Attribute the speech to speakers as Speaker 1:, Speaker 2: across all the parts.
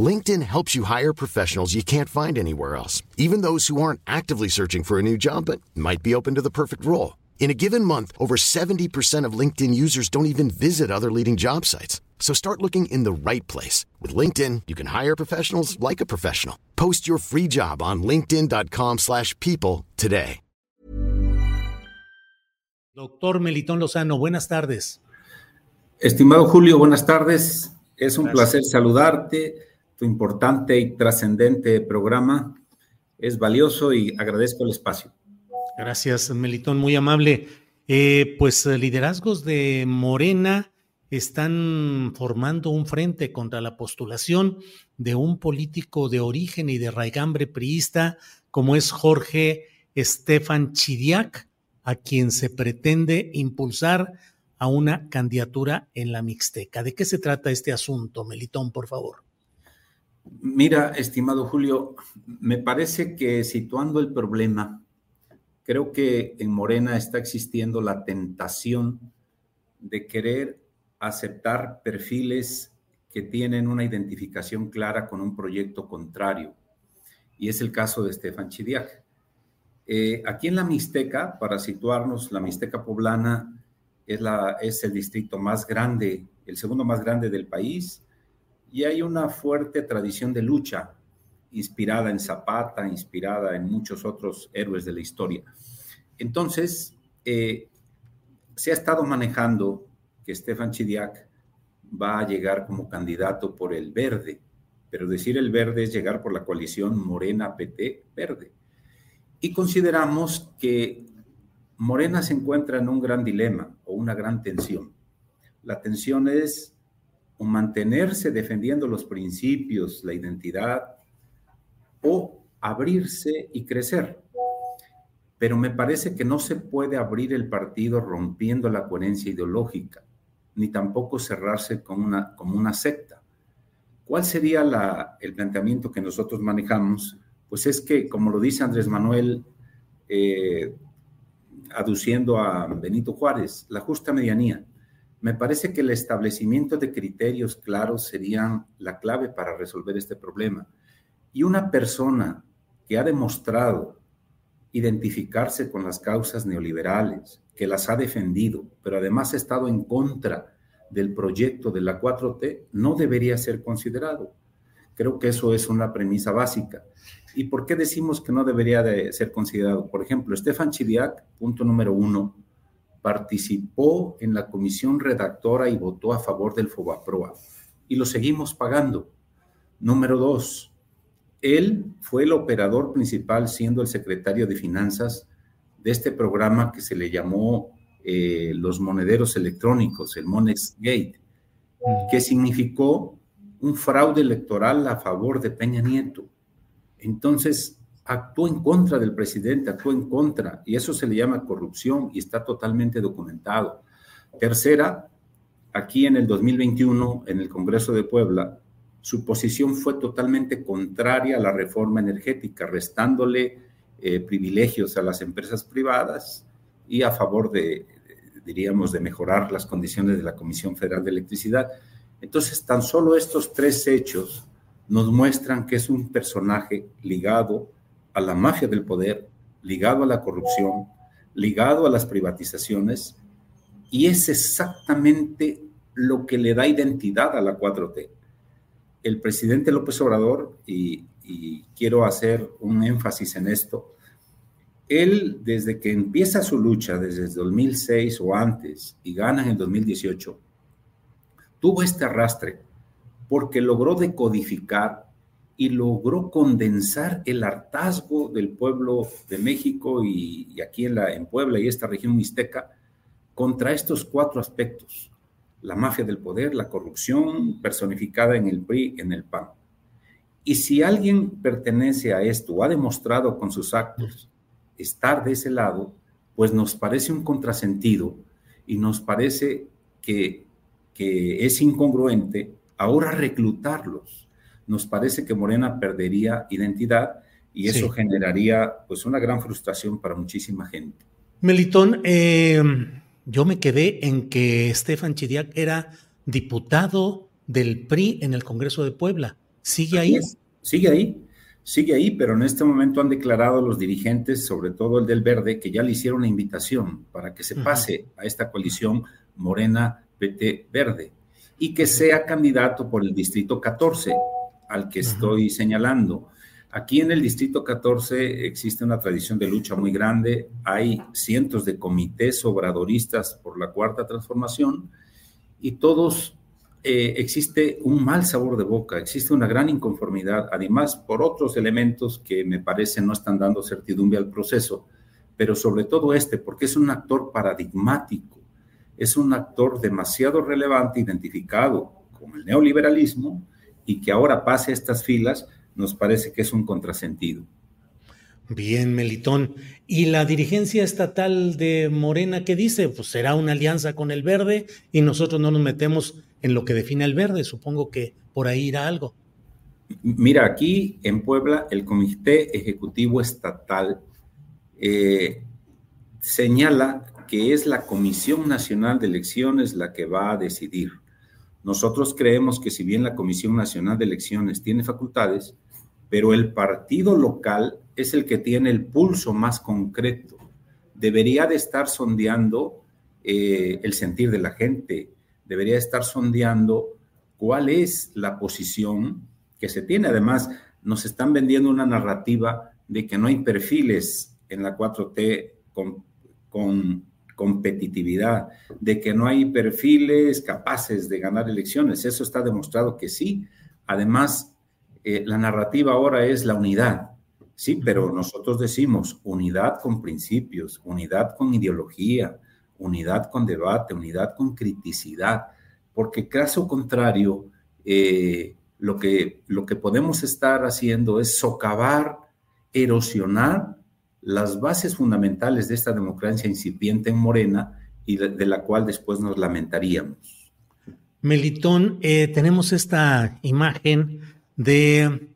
Speaker 1: LinkedIn helps you hire professionals you can't find anywhere else, even those who aren't actively searching for a new job but might be open to the perfect role. In a given month, over 70% of LinkedIn users don't even visit other leading job sites. So start looking in the right place. With LinkedIn, you can hire professionals like a professional. Post your free job on linkedin.com slash people today.
Speaker 2: Doctor Melitón Lozano, buenas tardes.
Speaker 3: Estimado Julio, buenas tardes. Es un Gracias. placer saludarte. Importante y trascendente programa es valioso y agradezco el espacio.
Speaker 2: Gracias, Melitón, muy amable. Eh, pues liderazgos de Morena están formando un frente contra la postulación de un político de origen y de raigambre priista como es Jorge Estefan Chidiac, a quien se pretende impulsar a una candidatura en la Mixteca. ¿De qué se trata este asunto, Melitón, por favor?
Speaker 3: Mira, estimado Julio, me parece que situando el problema, creo que en Morena está existiendo la tentación de querer aceptar perfiles que tienen una identificación clara con un proyecto contrario. Y es el caso de Estefan Chidiac. Eh, aquí en la Mixteca, para situarnos, la Mixteca poblana es, el distrito más grande, el segundo más grande del país, y hay una fuerte tradición de lucha inspirada en Zapata, inspirada en muchos otros héroes de la historia. Entonces, eh, se ha estado manejando que Stefan Chidiac va a llegar como candidato por el verde, pero decir el verde es llegar por la coalición Morena-PT-Verde. Y consideramos que Morena se encuentra en un gran dilema o una gran tensión. La tensión es o mantenerse defendiendo los principios, la identidad, o abrirse y crecer. Pero me parece que no se puede abrir el partido rompiendo la coherencia ideológica, ni tampoco cerrarse como una, como una secta. ¿Cuál sería el planteamiento que nosotros manejamos? Pues es que, como lo dice Andrés Manuel, eh, aduciendo a Benito Juárez, la justa medianía. Me parece que el establecimiento de criterios claros serían la clave para resolver este problema. Y una persona que ha demostrado identificarse con las causas neoliberales, que las ha defendido, pero además ha estado en contra del proyecto de la 4T, no debería ser considerado. Creo que eso es una premisa básica. ¿Y por qué decimos que no debería de ser considerado? Por ejemplo, Estefan Chidiac, punto número uno, participó en la comisión redactora y votó a favor del FOBAPROA y lo seguimos pagando. Número dos, él fue el operador principal siendo el secretario de finanzas de este programa que se le llamó eh, los monederos electrónicos, el Monex Gate, que significó un fraude electoral a favor de Peña Nieto. Entonces, actuó en contra del presidente, actuó en contra, y eso se le llama corrupción y está totalmente documentado. Tercera, aquí en el 2021, en el Congreso de Puebla, su posición fue totalmente contraria a la reforma energética, restándole eh, privilegios a las empresas privadas y a favor de, diríamos, de mejorar las condiciones de la Comisión Federal de Electricidad. Entonces, tan solo estos tres hechos nos muestran que es un personaje ligado a la mafia del poder, ligado a la corrupción, ligado a las privatizaciones, y es exactamente lo que le da identidad a la 4T. El presidente López Obrador, y, quiero hacer un énfasis en esto, él desde que empieza su lucha, desde el 2006 o antes, y gana en el 2018, tuvo este arrastre porque logró decodificar y logró condensar el hartazgo del pueblo de México y, aquí en, la, en Puebla y esta región mixteca contra estos cuatro aspectos la mafia del poder, la corrupción personificada en el PRI, en el PAN. Y si alguien pertenece a esto ha demostrado con sus actos estar de ese lado, pues nos parece un contrasentido y nos parece que, que es incongruente ahora reclutarlos. Nos parece que Morena perdería identidad y eso generaría pues una gran frustración para muchísima gente.
Speaker 2: Melitón, eh, yo me quedé en que Estefan Chidiac era diputado del PRI en el Congreso de Puebla. ¿Sigue ahí?
Speaker 3: Sigue ahí, sigue ahí, pero en este momento han declarado los dirigentes, sobre todo el del Verde, que ya le hicieron la invitación para que se pase a esta coalición Morena PT Verde y que sea candidato por el Distrito 14, al que estoy señalando. Aquí en el Distrito 14 existe una tradición de lucha muy grande. Hay cientos de comités obradoristas por la cuarta transformación y todos eh, existe un mal sabor de boca, existe una gran inconformidad, además por otros elementos que me parece no están dando certidumbre al proceso, pero sobre todo este, porque es un actor paradigmático, es un actor demasiado relevante, identificado con el neoliberalismo y que ahora pase estas filas nos parece que es un contrasentido.
Speaker 2: Bien, Melitón. ¿Y la dirigencia estatal de Morena qué dice? Pues será una alianza con el verde y nosotros no nos metemos en lo que define el verde. Supongo que por ahí irá algo.
Speaker 3: Mira, aquí en Puebla el Comité Ejecutivo Estatal eh, señala que es la Comisión Nacional de Elecciones la que va a decidir. Nosotros creemos que si bien la Comisión Nacional de Elecciones tiene facultades, pero el partido local es el que tiene el pulso más concreto. Debería de estar sondeando eh, el sentir de la gente, debería estar sondeando cuál es la posición que se tiene. Además, nos están vendiendo una narrativa de que no hay perfiles en la 4T con, con competitividad, de que no hay perfiles capaces de ganar elecciones. Eso está demostrado que sí. Además, eh, la narrativa ahora es la unidad, sí, pero nosotros decimos unidad con principios, unidad con ideología, unidad con debate, unidad con criticidad, porque caso contrario, eh, lo, que, lo que podemos estar haciendo es socavar, erosionar las bases fundamentales de esta democracia incipiente en Morena y de, la cual después nos lamentaríamos.
Speaker 2: Melitón, eh, tenemos esta imagen de,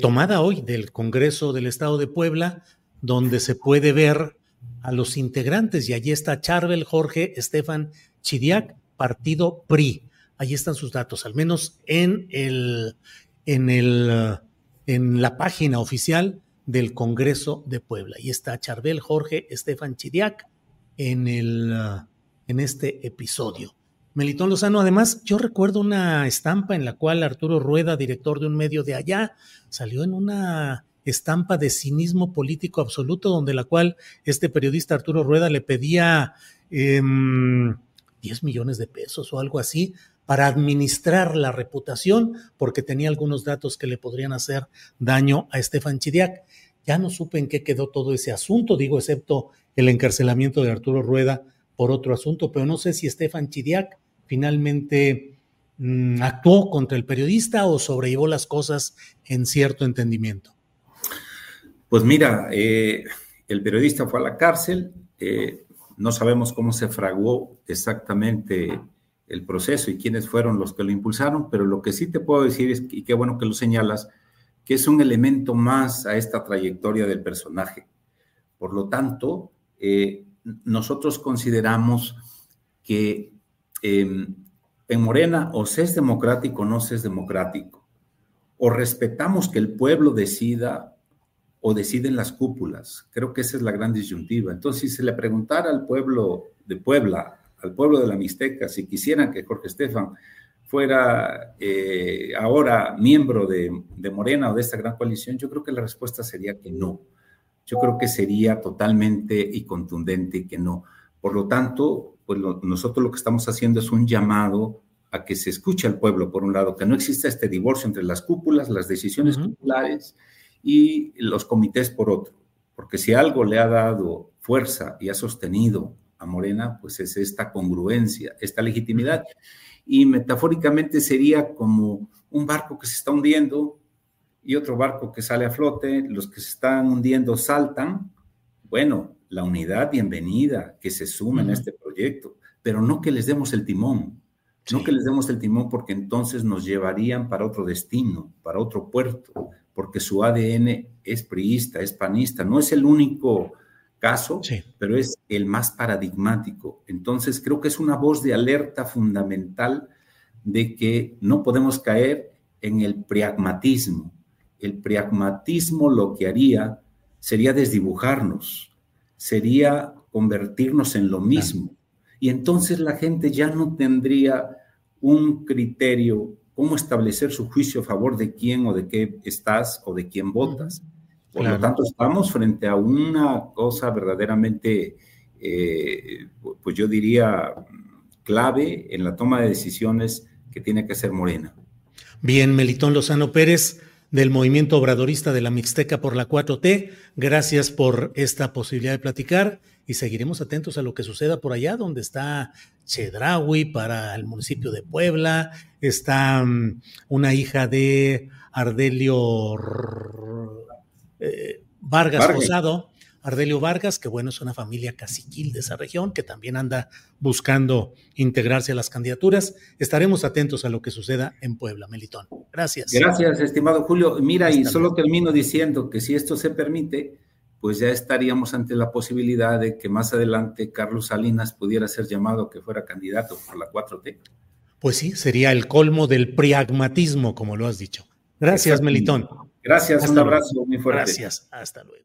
Speaker 2: tomada hoy del Congreso del Estado de Puebla, donde se puede ver a los integrantes y allí está Charbel Jorge Estefan Chidiac, partido PRI. Allí están sus datos, al menos en el en el en la página oficial del Congreso de Puebla. Y está Charbel Jorge Estefan Chidiac en, el, uh, en este episodio. Melitón Lozano, además, yo recuerdo una estampa en la cual Arturo Rueda, director de un medio de allá, salió en una estampa de cinismo político absoluto, donde la cual este periodista Arturo Rueda le pedía 10 em, millones de pesos o algo así para administrar la reputación, porque tenía algunos datos que le podrían hacer daño a Estefan Chidiac. Ya no supe en qué quedó todo ese asunto, digo, excepto el encarcelamiento de Arturo Rueda por otro asunto, pero no sé si Estefan Chidiac finalmente mm, actuó contra el periodista o sobrellevó las cosas en cierto entendimiento.
Speaker 3: Pues mira, eh, el periodista fue a la cárcel, eh, no sabemos cómo se fraguó exactamente el proceso y quiénes fueron los que lo impulsaron, pero lo que sí te puedo decir es, y qué bueno que lo señalas, que es un elemento más a esta trayectoria del personaje. Por lo tanto, eh, nosotros consideramos que em, en Morena o se es democrático o no se es democrático, o respetamos que el pueblo decida o deciden las cúpulas. Creo que esa es la gran disyuntiva. Entonces, si se le preguntara al pueblo de Puebla, al pueblo de la Mixteca, si quisieran que Jorge Estefan fuera eh, ahora miembro de, Morena o de esta gran coalición, yo creo que la respuesta sería que no. Yo creo que sería totalmente y contundente que no. Por lo tanto, pues nosotros lo que estamos haciendo es un llamado a que se escuche al pueblo, por un lado, que no exista este divorcio entre las cúpulas, las decisiones populares y los comités por otro. Porque si algo le ha dado fuerza y ha sostenido a Morena, pues es esta congruencia, esta legitimidad. Y metafóricamente sería como un barco que se está hundiendo y otro barco que sale a flote, los que se están hundiendo saltan. Bueno, la unidad, bienvenida, que se sumen a este proyecto, pero no que les demos el timón, no que les demos el timón porque entonces nos llevarían para otro destino, para otro puerto, porque su ADN es priista, es panista, no es el único caso, pero es el más paradigmático. Entonces creo que es una voz de alerta fundamental de que no podemos caer en el pragmatismo. El pragmatismo lo que haría sería desdibujarnos, sería convertirnos en lo mismo. Y entonces la gente ya no tendría un criterio cómo establecer su juicio a favor de quién o de qué estás o de quién votas. Por lo tanto, estamos frente a una cosa verdaderamente, eh, pues yo diría, clave en la toma de decisiones que tiene que ser Morena.
Speaker 2: Bien, Melitón Lozano Pérez del movimiento obradorista de la Mixteca por la 4T, gracias por esta posibilidad de platicar y seguiremos atentos a lo que suceda por allá, donde está Chedraui para el municipio de Puebla, está mm, una hija de Ardelio eh, Vargas, Rosado, Ardelio Vargas, que bueno, es una familia caciquil de esa región, que también anda buscando integrarse a las candidaturas. Estaremos atentos a lo que suceda en Puebla, Melitón. Gracias.
Speaker 3: Gracias, estimado Julio. Mira, y solo termino diciendo que si esto se permite, pues ya estaríamos ante la posibilidad de que más adelante Carlos Salinas pudiera ser llamado que fuera candidato por la 4T.
Speaker 2: Pues sí, sería el colmo del pragmatismo, como lo has dicho. Gracias, Melitón.
Speaker 3: Gracias, un abrazo muy fuerte.
Speaker 2: Gracias, hasta luego.